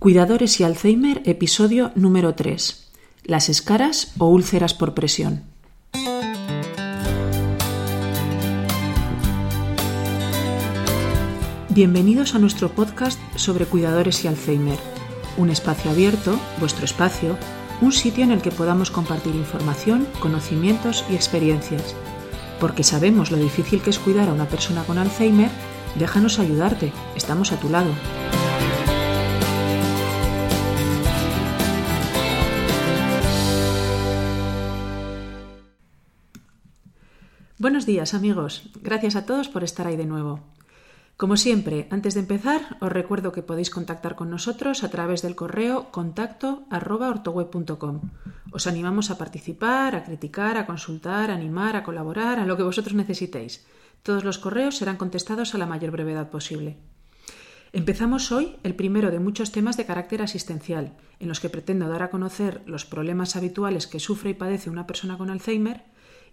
Cuidadores y Alzheimer, episodio número 3. Las escaras o úlceras por presión. Bienvenidos a nuestro podcast sobre cuidadores y Alzheimer, un espacio abierto, vuestro espacio, un sitio en el que podamos compartir información, conocimientos y experiencias. Porque sabemos lo difícil que es cuidar a una persona con Alzheimer, déjanos ayudarte, estamos a tu lado. Buenos días amigos, gracias a todos por estar ahí de nuevo. Como siempre, antes de empezar, os recuerdo que podéis contactar con nosotros a través del correo contacto Os animamos a participar, a criticar, a consultar, a animar, a colaborar, a lo que vosotros necesitéis. Todos los correos serán contestados a la mayor brevedad posible. Empezamos hoy el primero de muchos temas de carácter asistencial, en los que pretendo dar a conocer los problemas habituales que sufre y padece una persona con Alzheimer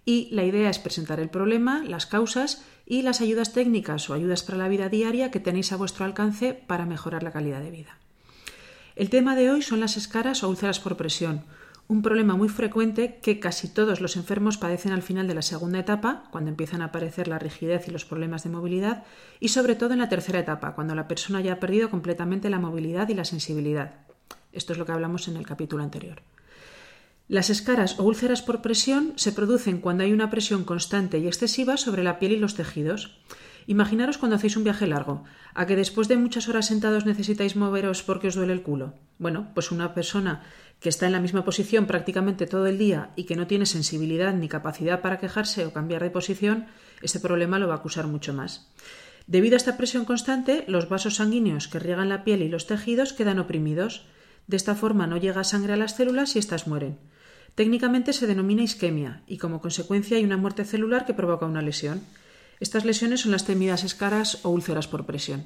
y la idea es presentar el problema, las causas y las ayudas técnicas o ayudas para la vida diaria que tenéis a vuestro alcance para mejorar la calidad de vida. El tema de hoy son las escaras o úlceras por presión, un problema muy frecuente que casi todos los enfermos padecen al final de la segunda etapa, cuando empiezan a aparecer la rigidez y los problemas de movilidad, y sobre todo en la tercera etapa, cuando la persona ya ha perdido completamente la movilidad y la sensibilidad. Esto es lo que hablamos en el capítulo anterior. Las escaras o úlceras por presión se producen cuando hay una presión constante y excesiva sobre la piel y los tejidos. Imaginaros cuando hacéis un viaje largo, a que después de muchas horas sentados necesitáis moveros porque os duele el culo. Bueno, pues una persona que está en la misma posición prácticamente todo el día y que no tiene sensibilidad ni capacidad para quejarse o cambiar de posición, este problema lo va a acusar mucho más. Debido a esta presión constante, los vasos sanguíneos que riegan la piel y los tejidos quedan oprimidos. De esta forma no llega sangre a las células y éstas mueren. Técnicamente se denomina isquemia y como consecuencia hay una muerte celular que provoca una lesión. Estas lesiones son las temidas escaras o úlceras por presión.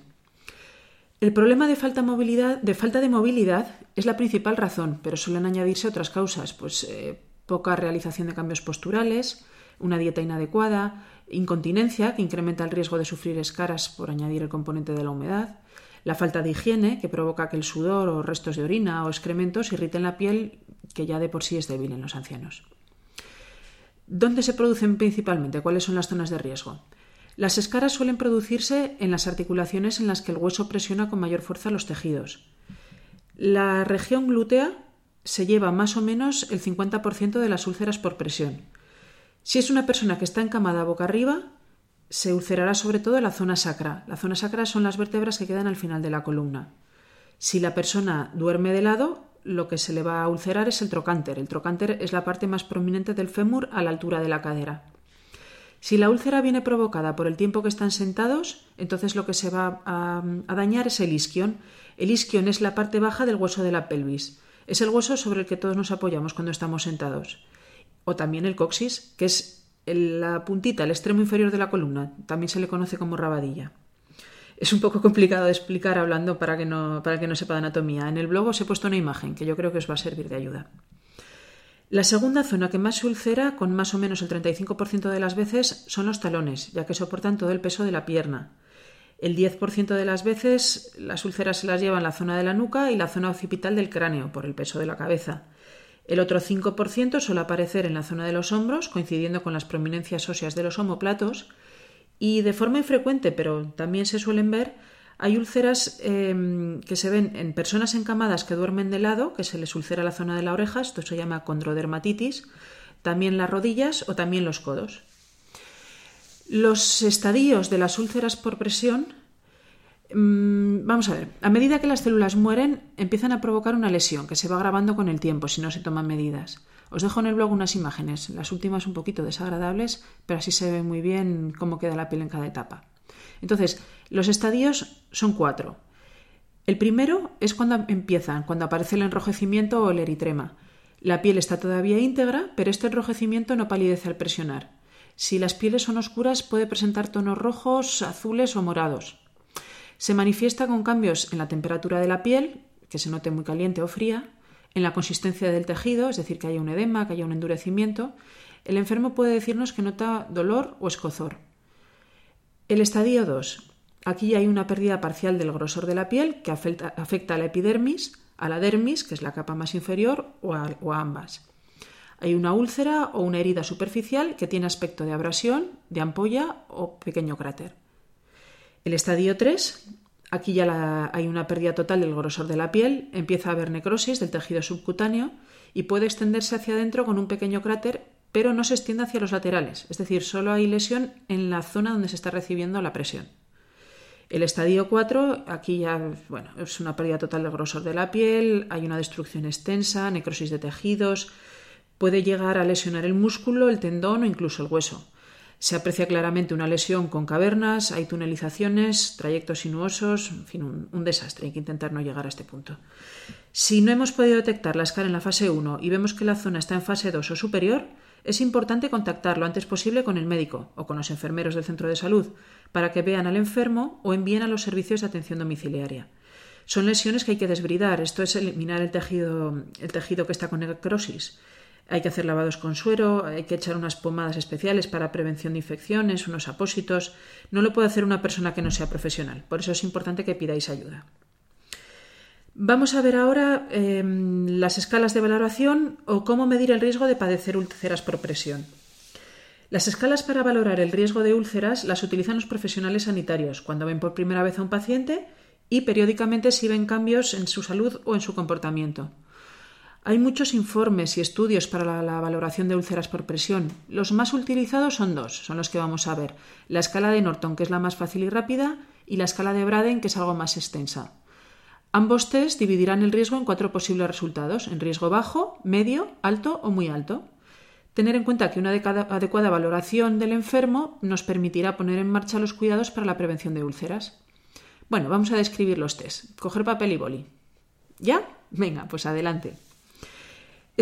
El problema de falta, de movilidad es la principal razón, pero suelen añadirse otras causas, pues eh, poca realización de cambios posturales, una dieta inadecuada, incontinencia, que incrementa el riesgo de sufrir escaras por añadir el componente de la humedad, la falta de higiene, que provoca que el sudor o restos de orina o excrementos irriten la piel que ya de por sí es débil en los ancianos. ¿Dónde se producen principalmente? ¿Cuáles son las zonas de riesgo? Las escaras suelen producirse en las articulaciones en las que el hueso presiona con mayor fuerza los tejidos. La región glútea se lleva más o menos el 50% de las úlceras por presión. Si es una persona que está encamada boca arriba, se ulcerará sobre todo la zona sacra. La zona sacra son las vértebras que quedan al final de la columna. Si la persona duerme de lado, lo que se le va a ulcerar es el trocánter. El trocánter es la parte más prominente del fémur a la altura de la cadera. Si la úlcera viene provocada por el tiempo que están sentados, entonces lo que se va a, dañar es el isquion. El isquion es la parte baja del hueso de la pelvis. Es el hueso sobre el que todos nos apoyamos cuando estamos sentados. O también el coxis, que es la puntita, el extremo inferior de la columna. También se le conoce como rabadilla. Es un poco complicado de explicar hablando para que no, para que no sepa de anatomía. En el blog os he puesto una imagen que yo creo que os va a servir de ayuda. La segunda zona que más se ulcera, con más o menos el 35% de las veces, son los talones, ya que soportan todo el peso de la pierna. El 10% de las veces las úlceras se las llevan la zona de la nuca y la zona occipital del cráneo, por el peso de la cabeza. El otro 5% suele aparecer en la zona de los hombros, coincidiendo con las prominencias óseas de los omoplatos, y de forma infrecuente, pero también se suelen ver, hay úlceras em, que se ven en personas encamadas que duermen de lado, que se les ulcera la zona de la oreja, esto se llama condrodermatitis, también las rodillas o también los codos. Los estadios de las úlceras por presión, vamos a ver, a medida que las células mueren, empiezan a provocar una lesión que se va agravando con el tiempo si no se toman medidas. Os dejo en el blog unas imágenes, las últimas un poquito desagradables, pero así se ve muy bien cómo queda la piel en cada etapa. Entonces, los estadios son cuatro. El primero es cuando empiezan, cuando aparece el enrojecimiento o el eritrema. La piel está todavía íntegra, pero este enrojecimiento no palidece al presionar. Si las pieles son oscuras, puede presentar tonos rojos, azules o morados. Se manifiesta con cambios en la temperatura de la piel, que se note muy caliente o fría, en la consistencia del tejido, es decir, que haya un edema, que haya un endurecimiento, el enfermo puede decirnos que nota dolor o escozor. El estadio 2. Aquí hay una pérdida parcial del grosor de la piel que afecta, a la epidermis, a la dermis, que es la capa más inferior, o a, o a ambas. Hay una úlcera o una herida superficial que tiene aspecto de abrasión, de ampolla o pequeño cráter. El estadio 3, aquí ya hay una pérdida total del grosor de la piel, empieza a haber necrosis del tejido subcutáneo y puede extenderse hacia adentro con un pequeño cráter, pero no se extiende hacia los laterales, es decir, solo hay lesión en la zona donde se está recibiendo la presión. El estadio 4, aquí ya bueno, es una pérdida total del grosor de la piel, hay una destrucción extensa, necrosis de tejidos, puede llegar a lesionar el músculo, el tendón o incluso el hueso. Se aprecia claramente una lesión con cavernas, hay tunelizaciones, trayectos sinuosos, en fin, un, desastre. Hay que intentar no llegar a este punto. Si no hemos podido detectar la escala en la fase 1 y vemos que la zona está en fase 2 o superior, es importante contactar lo antes posible con el médico o con los enfermeros del centro de salud para que vean al enfermo o envíen a los servicios de atención domiciliaria. Son lesiones que hay que desbridar, esto es eliminar el tejido, el tejido que está con necrosis. Hay que hacer lavados con suero, hay que echar unas pomadas especiales para prevención de infecciones, unos apósitos. No lo puede hacer una persona que no sea profesional, por eso es importante que pidáis ayuda. Vamos a ver ahora em, las escalas de valoración o cómo medir el riesgo de padecer úlceras por presión. Las escalas para valorar el riesgo de úlceras las utilizan los profesionales sanitarios cuando ven por primera vez a un paciente y periódicamente si ven cambios en su salud o en su comportamiento. Hay muchos informes y estudios para la, valoración de úlceras por presión. Los más utilizados son dos, son los que vamos a ver. La escala de Norton, que es la más fácil y rápida, y la escala de Braden, que es algo más extensa. Ambos test dividirán el riesgo en cuatro posibles resultados, en riesgo bajo, medio, alto o muy alto. Tener en cuenta que una adecuada valoración del enfermo nos permitirá poner en marcha los cuidados para la prevención de úlceras. Bueno, vamos a describir los test. Coger papel y boli. ¿Ya? Venga, pues adelante.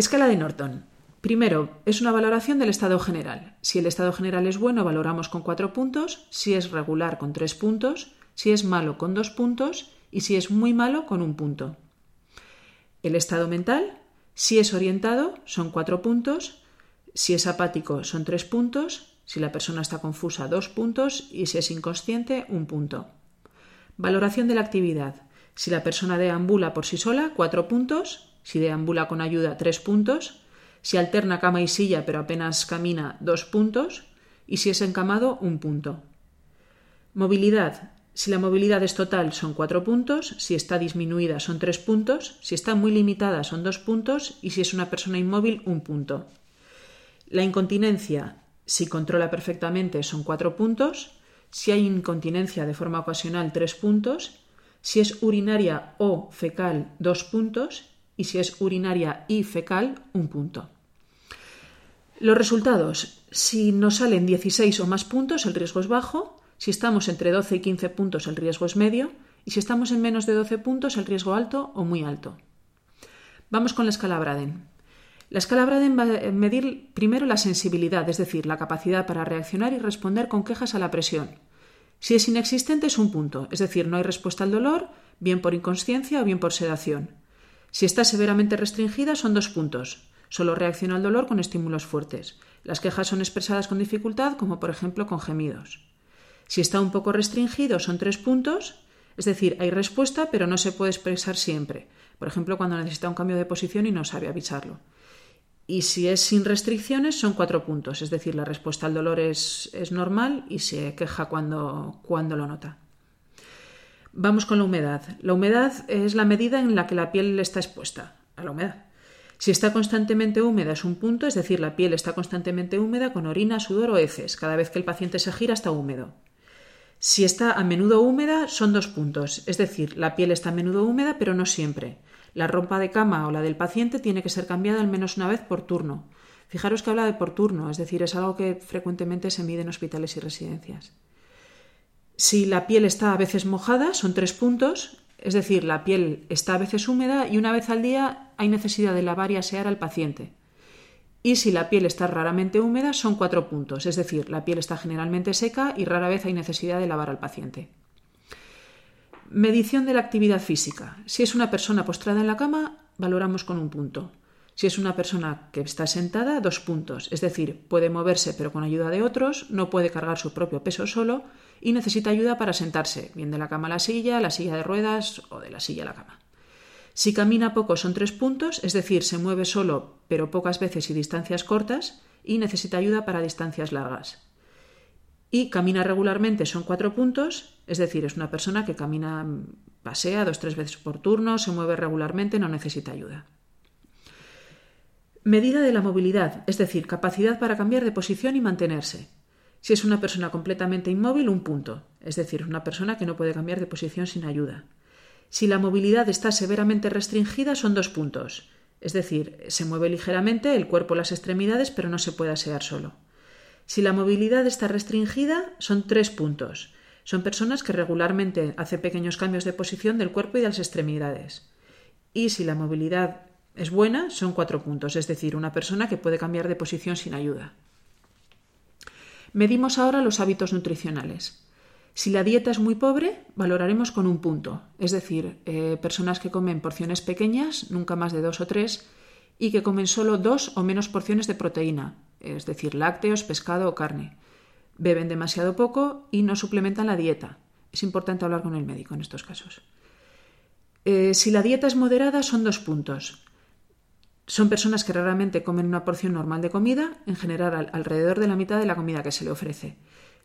Escala de Norton. Primero, es una valoración del estado general. Si el estado general es bueno, valoramos con cuatro puntos, si es regular con tres puntos, si es malo con dos puntos y si es muy malo con un punto. El estado mental, si es orientado, son cuatro puntos, si es apático, son tres puntos, si la persona está confusa, dos puntos y si es inconsciente, un punto. Valoración de la actividad. Si la persona deambula por sí sola, cuatro puntos, si deambula con ayuda, tres puntos, si alterna cama y silla pero apenas camina, dos puntos, y si es encamado, un punto. Movilidad. Si la movilidad es total son cuatro puntos, si está disminuida son tres puntos, si está muy limitada son dos puntos y si es una persona inmóvil un punto. La incontinencia, si controla perfectamente, son cuatro puntos, si hay incontinencia de forma ocasional tres puntos, si es urinaria o fecal dos puntos y si es urinaria y fecal un punto. Los resultados, si nos salen 16 o más puntos, el riesgo es bajo, si estamos entre 12 y 15 puntos, el riesgo es medio. Y si estamos en menos de 12 puntos, el riesgo alto o muy alto. Vamos con la escala Braden. La escala Braden va a medir primero la sensibilidad, es decir, la capacidad para reaccionar y responder con quejas a la presión. Si es inexistente es un punto, es decir, no hay respuesta al dolor, bien por inconsciencia o bien por sedación. Si está severamente restringida son dos puntos. Solo reacciona al dolor con estímulos fuertes. Las quejas son expresadas con dificultad, como por ejemplo con gemidos. Si está un poco restringido son tres puntos, es decir, hay respuesta pero no se puede expresar siempre. Por ejemplo, cuando necesita un cambio de posición y no sabe avisarlo. Y si es sin restricciones son cuatro puntos, es decir, la respuesta al dolor es, es normal y se queja cuando, cuando lo nota. Vamos con la humedad. La humedad es la medida en la que la piel está expuesta a la humedad. Si está constantemente húmeda es un punto, es decir, la piel está constantemente húmeda con orina, sudor o heces. Cada vez que el paciente se gira está húmedo. Si está a menudo húmeda, son dos puntos, es decir, la piel está a menudo húmeda, pero no siempre. La ropa de cama o la del paciente tiene que ser cambiada al menos una vez por turno. Fijaros que habla de por turno, es decir, es algo que frecuentemente se mide en hospitales y residencias. Si la piel está a veces mojada, son tres puntos, es decir, la piel está a veces húmeda y una vez al día hay necesidad de lavar y asear al paciente. Y si la piel está raramente húmeda, son cuatro puntos, es decir, la piel está generalmente seca y rara vez hay necesidad de lavar al paciente. Medición de la actividad física. Si es una persona postrada en la cama, valoramos con un punto. Si es una persona que está sentada, dos puntos, es decir, puede moverse pero con ayuda de otros, no puede cargar su propio peso solo y necesita ayuda para sentarse, bien de la cama a la silla, la silla de ruedas o de la silla a la cama. Si camina poco son tres puntos, es decir, se mueve solo pero pocas veces y distancias cortas y necesita ayuda para distancias largas. Y camina regularmente son cuatro puntos, es decir, es una persona que camina, pasea dos tres veces por turno, se mueve regularmente, no necesita ayuda. Medida de la movilidad, es decir, capacidad para cambiar de posición y mantenerse. Si es una persona completamente inmóvil, un punto, es decir, una persona que no puede cambiar de posición sin ayuda. Si la movilidad está severamente restringida, son dos puntos, es decir, se mueve ligeramente el cuerpo, las extremidades, pero no se puede asear solo. Si la movilidad está restringida, son tres puntos. Son personas que regularmente hacen pequeños cambios de posición del cuerpo y de las extremidades. Y si la movilidad es buena, son cuatro puntos, es decir, una persona que puede cambiar de posición sin ayuda. Medimos ahora los hábitos nutricionales. Si la dieta es muy pobre, valoraremos con un punto, es decir, eh, personas que comen porciones pequeñas, nunca más de dos o tres, y que comen solo dos o menos porciones de proteína, es decir, lácteos, pescado o carne. Beben demasiado poco y no suplementan la dieta. Es importante hablar con el médico en estos casos. Eh, si la dieta es moderada, son dos puntos. Son personas que raramente comen una porción normal de comida, en general alrededor de la mitad de la comida que se le ofrece.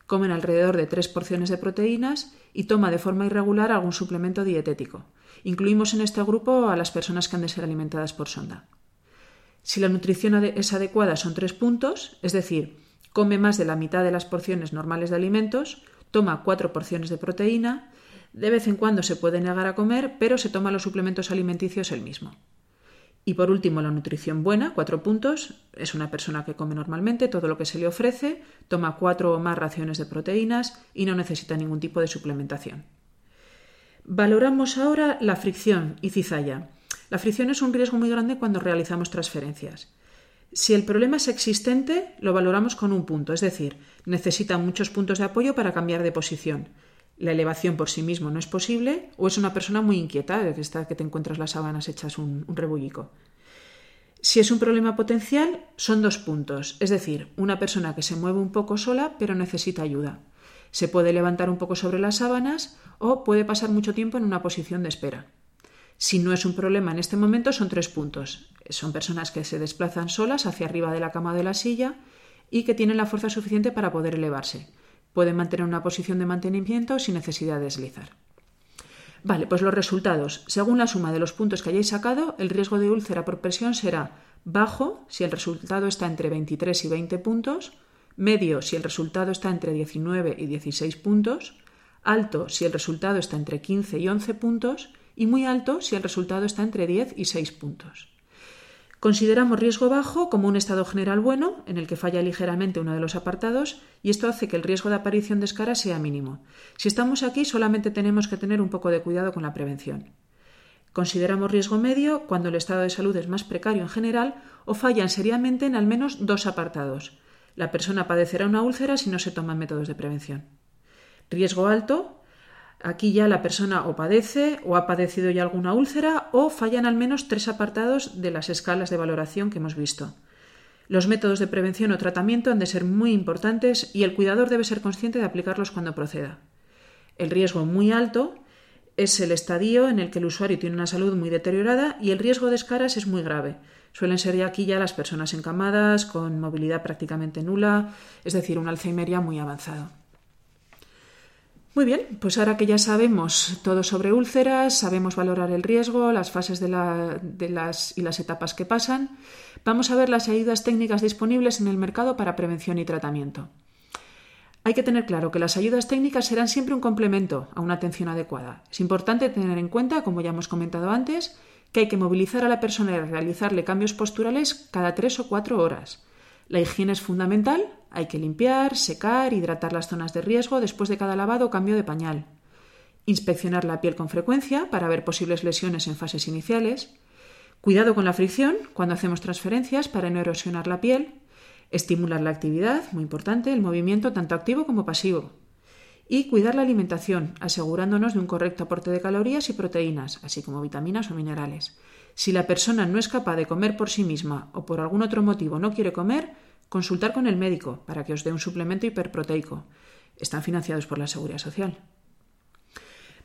Comen alrededor de tres porciones de proteínas y toma de forma irregular algún suplemento dietético. Incluimos en este grupo a las personas que han de ser alimentadas por sonda. Si la nutrición es adecuada son tres puntos, es decir, come más de la mitad de las porciones normales de alimentos, toma cuatro porciones de proteína, de vez en cuando se puede negar a comer, pero se toma los suplementos alimenticios el mismo. Y por último, la nutrición buena, cuatro puntos. Es una persona que come normalmente todo lo que se le ofrece, toma cuatro o más raciones de proteínas y no necesita ningún tipo de suplementación. Valoramos ahora la fricción y cizalla. La fricción es un riesgo muy grande cuando realizamos transferencias. Si el problema es existente, lo valoramos con un punto, es decir, necesita muchos puntos de apoyo para cambiar de posición la elevación por sí mismo no es posible, o es una persona muy inquieta, que, está, que te encuentras las sábanas hechas un, un rebullico. Si es un problema potencial, son dos puntos, es decir, una persona que se mueve un poco sola pero necesita ayuda. Se puede levantar un poco sobre las sábanas o puede pasar mucho tiempo en una posición de espera. Si no es un problema en este momento, son tres puntos. Son personas que se desplazan solas hacia arriba de la cama o de la silla y que tienen la fuerza suficiente para poder elevarse. Pueden mantener una posición de mantenimiento sin necesidad de deslizar. Vale, pues los resultados. Según la suma de los puntos que hayáis sacado, el riesgo de úlcera por presión será bajo si el resultado está entre 23 y 20 puntos, medio si el resultado está entre 19 y 16 puntos, alto si el resultado está entre 15 y 11 puntos y muy alto si el resultado está entre 10 y 6 puntos. Consideramos riesgo bajo como un estado general bueno, en el que falla ligeramente uno de los apartados, y esto hace que el riesgo de aparición de escara sea mínimo. Si estamos aquí, solamente tenemos que tener un poco de cuidado con la prevención. Consideramos riesgo medio cuando el estado de salud es más precario en general o fallan seriamente en al menos dos apartados. La persona padecerá una úlcera si no se toman métodos de prevención. Riesgo alto Aquí ya la persona o padece o ha padecido ya alguna úlcera o fallan al menos tres apartados de las escalas de valoración que hemos visto. Los métodos de prevención o tratamiento han de ser muy importantes y el cuidador debe ser consciente de aplicarlos cuando proceda. El riesgo muy alto es el estadio en el que el usuario tiene una salud muy deteriorada y el riesgo de escaras es muy grave. Suelen ser ya aquí ya las personas encamadas, con movilidad prácticamente nula, es decir, una alzheimeria muy avanzado. Muy bien, pues ahora que ya sabemos todo sobre úlceras, sabemos valorar el riesgo, las fases de, las, y las etapas que pasan, vamos a ver las ayudas técnicas disponibles en el mercado para prevención y tratamiento. Hay que tener claro que las ayudas técnicas serán siempre un complemento a una atención adecuada. Es importante tener en cuenta, como ya hemos comentado antes, que hay que movilizar a la persona y realizarle cambios posturales cada tres o cuatro horas. La higiene es fundamental, hay que limpiar, secar, hidratar las zonas de riesgo después de cada lavado o cambio de pañal. Inspeccionar la piel con frecuencia para ver posibles lesiones en fases iniciales. Cuidado con la fricción cuando hacemos transferencias para no erosionar la piel. Estimular la actividad, muy importante, el movimiento tanto activo como pasivo. y cuidar la alimentación, asegurándonos de un correcto aporte de calorías y proteínas, así como vitaminas o minerales. Si la persona no es capaz de comer por sí misma o por algún otro motivo no quiere comer, consultar con el médico para que os dé un suplemento hiperproteico. Están financiados por la Seguridad Social.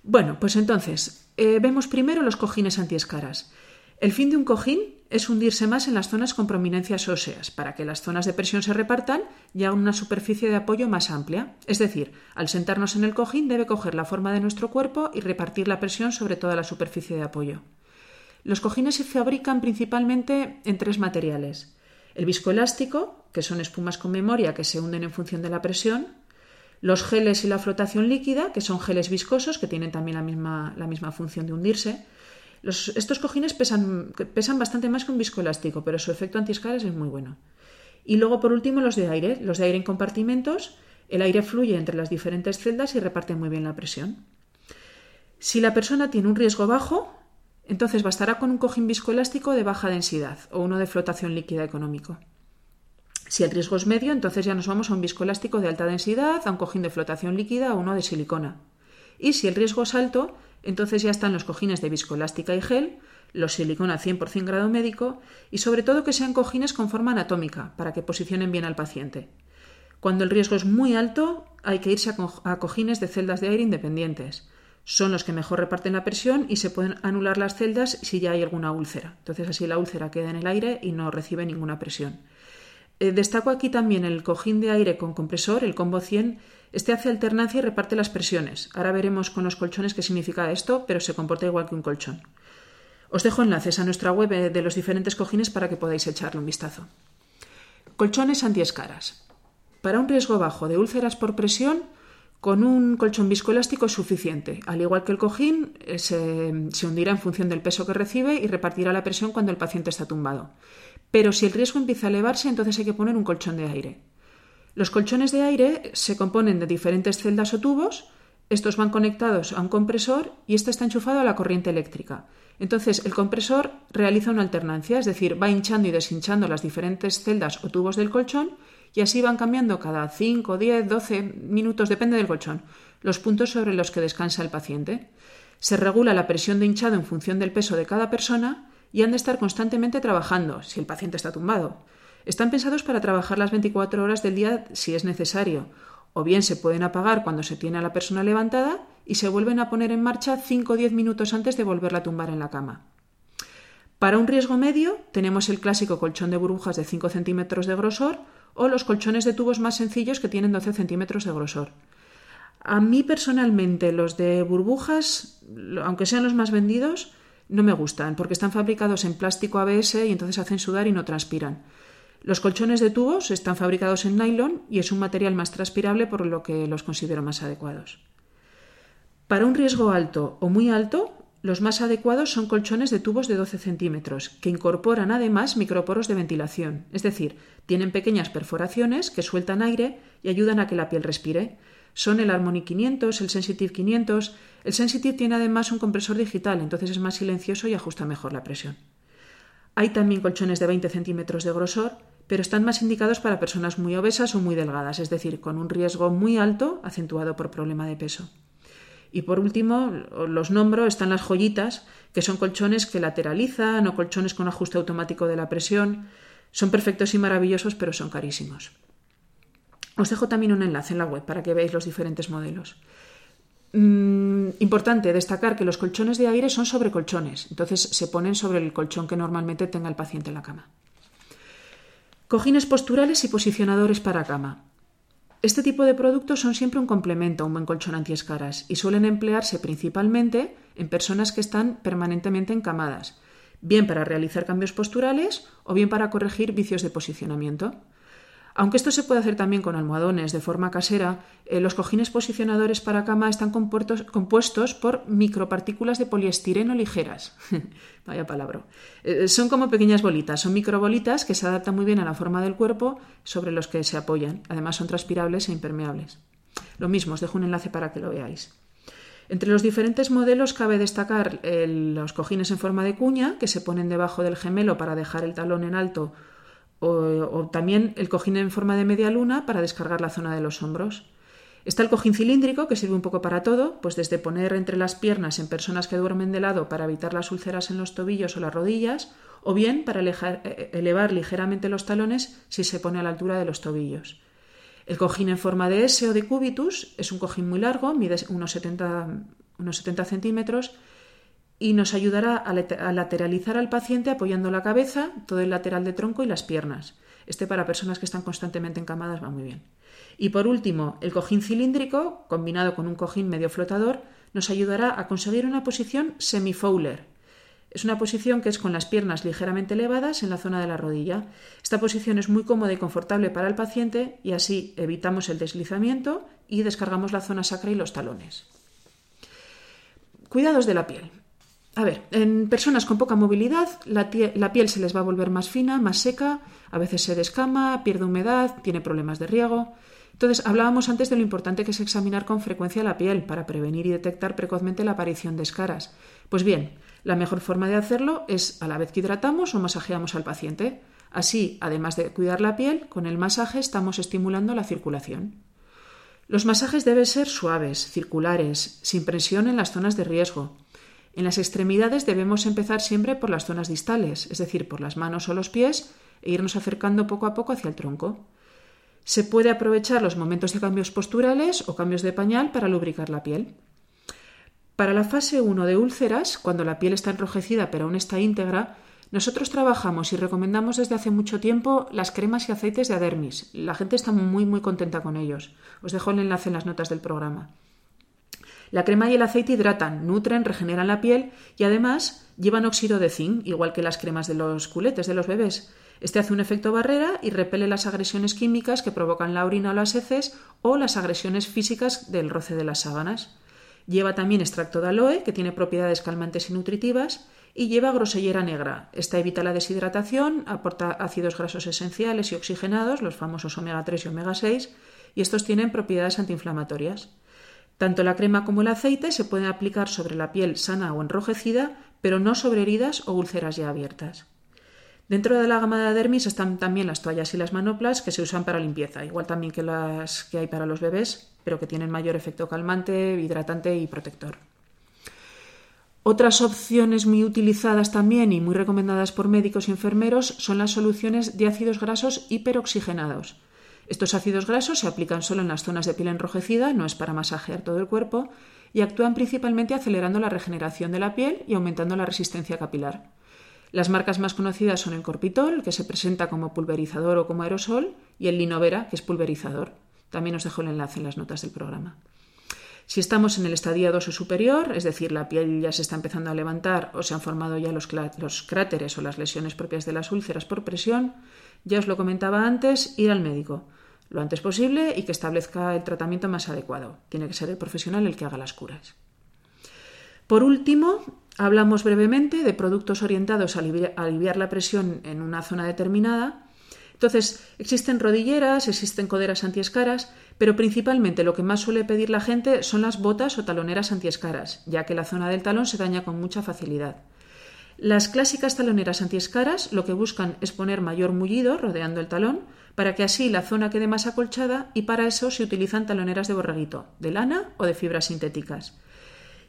Bueno, pues entonces, eh, vemos primero los cojines antiescaras. El fin de un cojín es hundirse más en las zonas con prominencias óseas, para que las zonas de presión se repartan y hagan una superficie de apoyo más amplia. Es decir, al sentarnos en el cojín debe coger la forma de nuestro cuerpo y repartir la presión sobre toda la superficie de apoyo. Los cojines se fabrican principalmente en tres materiales. El viscoelástico, que son espumas con memoria que se hunden en función de la presión, los geles y la flotación líquida, que son geles viscosos que tienen también la misma, la misma función de hundirse, estos cojines pesan, pesan bastante más que un viscoelástico, pero su efecto antiescaras es muy bueno. Y luego, por último, los de aire. Los de aire en compartimentos. El aire fluye entre las diferentes celdas y reparte muy bien la presión. Si la persona tiene un riesgo bajo, entonces bastará con un cojín viscoelástico de baja densidad o uno de flotación líquida económico. Si el riesgo es medio, entonces ya nos vamos a un viscoelástico de alta densidad, a un cojín de flotación líquida o uno de silicona. Y si el riesgo es alto, entonces ya están los cojines de viscoelástica y gel, los silicona 100% grado médico y sobre todo que sean cojines con forma anatómica para que posicionen bien al paciente. Cuando el riesgo es muy alto, hay que irse a cojines de celdas de aire independientes. Son los que mejor reparten la presión y se pueden anular las celdas si ya hay alguna úlcera. Entonces así la úlcera queda en el aire y no recibe ninguna presión. Eh, destaco aquí también el cojín de aire con compresor, el combo 100, este hace alternancia y reparte las presiones. Ahora veremos con los colchones qué significa esto, pero se comporta igual que un colchón. Os dejo enlaces a nuestra web de los diferentes cojines para que podáis echarle un vistazo. Colchones antiescaras. Para un riesgo bajo de úlceras por presión, con un colchón viscoelástico es suficiente. Al igual que el cojín, eh, se, se, hundirá en función del peso que recibe y repartirá la presión cuando el paciente está tumbado. Pero si el riesgo empieza a elevarse, entonces hay que poner un colchón de aire. Los colchones de aire se componen de diferentes celdas o tubos. Estos van conectados a un compresor y este está enchufado a la corriente eléctrica. Entonces, el compresor realiza una alternancia, es decir, va hinchando y deshinchando las diferentes celdas o tubos del colchón y así van cambiando cada 5, 10, 12 minutos, depende del colchón, los puntos sobre los que descansa el paciente. Se regula la presión de hinchado en función del peso de cada persona y han de estar constantemente trabajando si el paciente está tumbado. Están pensados para trabajar las 24 horas del día si es necesario, o bien se pueden apagar cuando se tiene a la persona levantada y se vuelven a poner en marcha 5 o 10 minutos antes de volverla a tumbar en la cama. Para un riesgo medio tenemos el clásico colchón de burbujas de 5 centímetros de grosor o los colchones de tubos más sencillos que tienen 12 centímetros de grosor. A mí personalmente los de burbujas, aunque sean los más vendidos, no me gustan porque están fabricados en plástico ABS y entonces hacen sudar y no transpiran. Los colchones de tubos están fabricados en nylon y es un material más transpirable por lo que los considero más adecuados. Para un riesgo alto o muy alto, los más adecuados son colchones de tubos de 12 centímetros, que incorporan además microporos de ventilación, es decir, tienen pequeñas perforaciones que sueltan aire y ayudan a que la piel respire. Son el Harmony 500, el Sensitive 500. El Sensitive tiene además un compresor digital, entonces es más silencioso y ajusta mejor la presión. Hay también colchones de 20 centímetros de grosor, pero están más indicados para personas muy obesas o muy delgadas, es decir, con un riesgo muy alto acentuado por problema de peso. Y por último, los nombro, están las joyitas, que son colchones que lateralizan o colchones con ajuste automático de la presión. Son perfectos y maravillosos, pero son carísimos. Os dejo también un enlace en la web para que veáis los diferentes modelos. Mm, importante destacar que los colchones de aire son sobre colchones, entonces se ponen sobre el colchón que normalmente tenga el paciente en la cama. Cojines posturales y posicionadores para cama. Este tipo de productos son siempre un complemento a un buen colchón antiescaras y suelen emplearse principalmente en personas que están permanentemente encamadas, bien para realizar cambios posturales o bien para corregir vicios de posicionamiento. Aunque esto se puede hacer también con almohadones de forma casera, eh, los cojines posicionadores para cama están compuestos por micropartículas de poliestireno ligeras. Vaya palabra. Eh, son como pequeñas bolitas, son microbolitas que se adaptan muy bien a la forma del cuerpo sobre los que se apoyan. Además son transpirables e impermeables. Lo mismo, os dejo un enlace para que lo veáis. Entre los diferentes modelos cabe destacar los cojines en forma de cuña, que se ponen debajo del gemelo para dejar el talón en alto o, también el cojín en forma de media luna para descargar la zona de los hombros. Está el cojín cilíndrico, que sirve un poco para todo, pues desde poner entre las piernas en personas que duermen de lado para evitar las úlceras en los tobillos o las rodillas, o bien para eh, elevar ligeramente los talones si se pone a la altura de los tobillos. El cojín en forma de S o de cubitus es un cojín muy largo, mide unos 70, unos 70 centímetros y nos ayudará a lateralizar al paciente apoyando la cabeza, todo el lateral de tronco y las piernas. Este para personas que están constantemente encamadas va muy bien. Y por último, el cojín cilíndrico, combinado con un cojín medio flotador, nos ayudará a conseguir una posición semi-fowler. Es una posición que es con las piernas ligeramente elevadas en la zona de la rodilla. Esta posición es muy cómoda y confortable para el paciente y así evitamos el deslizamiento y descargamos la zona sacra y los talones. Cuidados de la piel. A ver, en personas con poca movilidad, la, piel se les va a volver más fina, más seca, a veces se descama, pierde humedad, tiene problemas de riego. Entonces, hablábamos antes de lo importante que es examinar con frecuencia la piel para prevenir y detectar precozmente la aparición de escaras. Pues bien, la mejor forma de hacerlo es a la vez que hidratamos o masajeamos al paciente. Así, además de cuidar la piel, con el masaje estamos estimulando la circulación. Los masajes deben ser suaves, circulares, sin presión en las zonas de riesgo. En las extremidades debemos empezar siempre por las zonas distales, es decir, por las manos o los pies, e irnos acercando poco a poco hacia el tronco. Se puede aprovechar los momentos de cambios posturales o cambios de pañal para lubricar la piel. Para la fase 1 de úlceras, cuando la piel está enrojecida pero aún está íntegra, nosotros trabajamos y recomendamos desde hace mucho tiempo las cremas y aceites de Adermis. La gente está muy muy contenta con ellos. Os dejo el enlace en las notas del programa. La crema y el aceite hidratan, nutren, regeneran la piel y además llevan óxido de zinc, igual que las cremas de los culetes de los bebés. Este hace un efecto barrera y repele las agresiones químicas que provocan la orina o las heces o las agresiones físicas del roce de las sábanas. Lleva también extracto de aloe, que tiene propiedades calmantes y nutritivas, y lleva grosellera negra. Esta evita la deshidratación, aporta ácidos grasos esenciales y oxigenados, los famosos omega 3 y omega 6, y estos tienen propiedades antiinflamatorias. Tanto la crema como el aceite se pueden aplicar sobre la piel sana o enrojecida, pero no sobre heridas o úlceras ya abiertas. Dentro de la gama de dermis están también las toallas y las manoplas que se usan para limpieza, igual también que las que hay para los bebés, pero que tienen mayor efecto calmante, hidratante y protector. Otras opciones muy utilizadas también y muy recomendadas por médicos y enfermeros son las soluciones de ácidos grasos hiperoxigenados. Estos ácidos grasos se aplican solo en las zonas de piel enrojecida, no es para masajear todo el cuerpo, y actúan principalmente acelerando la regeneración de la piel y aumentando la resistencia capilar. Las marcas más conocidas son el Corpitol, que se presenta como pulverizador o como aerosol, y el Linovera, que es pulverizador. También os dejo el enlace en las notas del programa. Si estamos en el estadio 2 o superior, es decir, la piel ya se está empezando a levantar o se han formado ya los, los cráteres o las lesiones propias de las úlceras por presión, ya os lo comentaba antes, ir al médico lo antes posible y que establezca el tratamiento más adecuado. Tiene que ser el profesional el que haga las curas. Por último, hablamos brevemente de productos orientados a aliviar, la presión en una zona determinada. Entonces, existen rodilleras, existen coderas antiescaras, pero principalmente lo que más suele pedir la gente son las botas o taloneras antiescaras, ya que la zona del talón se daña con mucha facilidad. Las clásicas taloneras antiescaras lo que buscan es poner mayor mullido rodeando el talón para que así la zona quede más acolchada y para eso se utilizan taloneras de borreguito, de lana o de fibras sintéticas.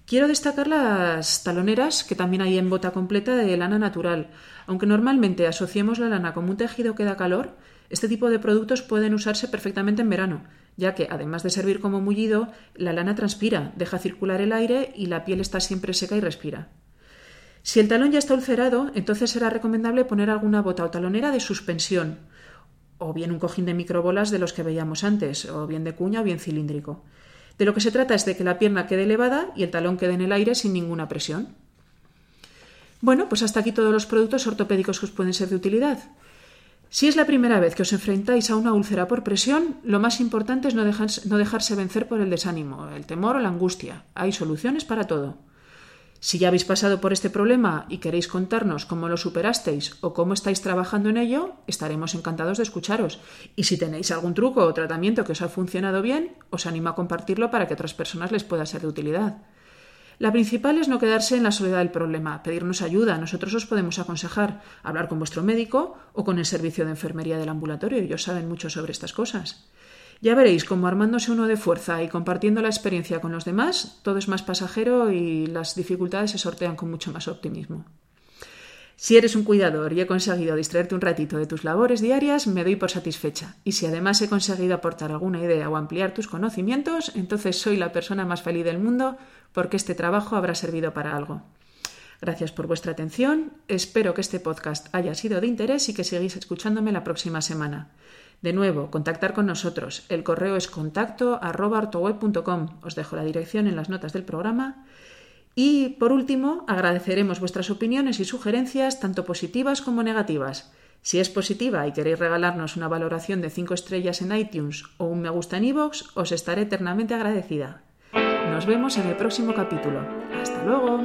Quiero destacar las taloneras que también hay en bota completa de lana natural. Aunque normalmente asociemos la lana como un tejido que da calor, este tipo de productos pueden usarse perfectamente en verano, ya que además de servir como mullido, la lana transpira, deja circular el aire y la piel está siempre seca y respira. Si el talón ya está ulcerado, entonces será recomendable poner alguna bota o talonera de suspensión, o bien un cojín de microbolas de los que veíamos antes, o bien de cuña o bien cilíndrico. De lo que se trata es de que la pierna quede elevada y el talón quede en el aire sin ninguna presión. Bueno, pues hasta aquí todos los productos ortopédicos que os pueden ser de utilidad. Si es la primera vez que os enfrentáis a una úlcera por presión, lo más importante es no, no dejarse vencer por el desánimo, el temor o la angustia. Hay soluciones para todo. Si ya habéis pasado por este problema y queréis contarnos cómo lo superasteis o cómo estáis trabajando en ello, estaremos encantados de escucharos. Y si tenéis algún truco o tratamiento que os ha funcionado bien, os animo a compartirlo para que otras personas les pueda ser de utilidad. La principal es no quedarse en la soledad del problema, pedirnos ayuda. Nosotros os podemos aconsejar hablar con vuestro médico o con el servicio de enfermería del ambulatorio. Ellos saben mucho sobre estas cosas. Ya veréis cómo armándose uno de fuerza y compartiendo la experiencia con los demás, todo es más pasajero y las dificultades se sortean con mucho más optimismo. Si eres un cuidador y he conseguido distraerte un ratito de tus labores diarias, me doy por satisfecha. Y si además he conseguido aportar alguna idea o ampliar tus conocimientos, entonces soy la persona más feliz del mundo porque este trabajo habrá servido para algo. Gracias por vuestra atención. Espero que este podcast haya sido de interés y que sigáis escuchándome la próxima semana. De nuevo, contactar con nosotros. El correo es contacto Os dejo la dirección en las notas del programa. Y por último, agradeceremos vuestras opiniones y sugerencias, tanto positivas como negativas. Si es positiva y queréis regalarnos una valoración de 5 estrellas en iTunes o un me gusta en iVoox, os estaré eternamente agradecida. Nos vemos en el próximo capítulo. ¡Hasta luego!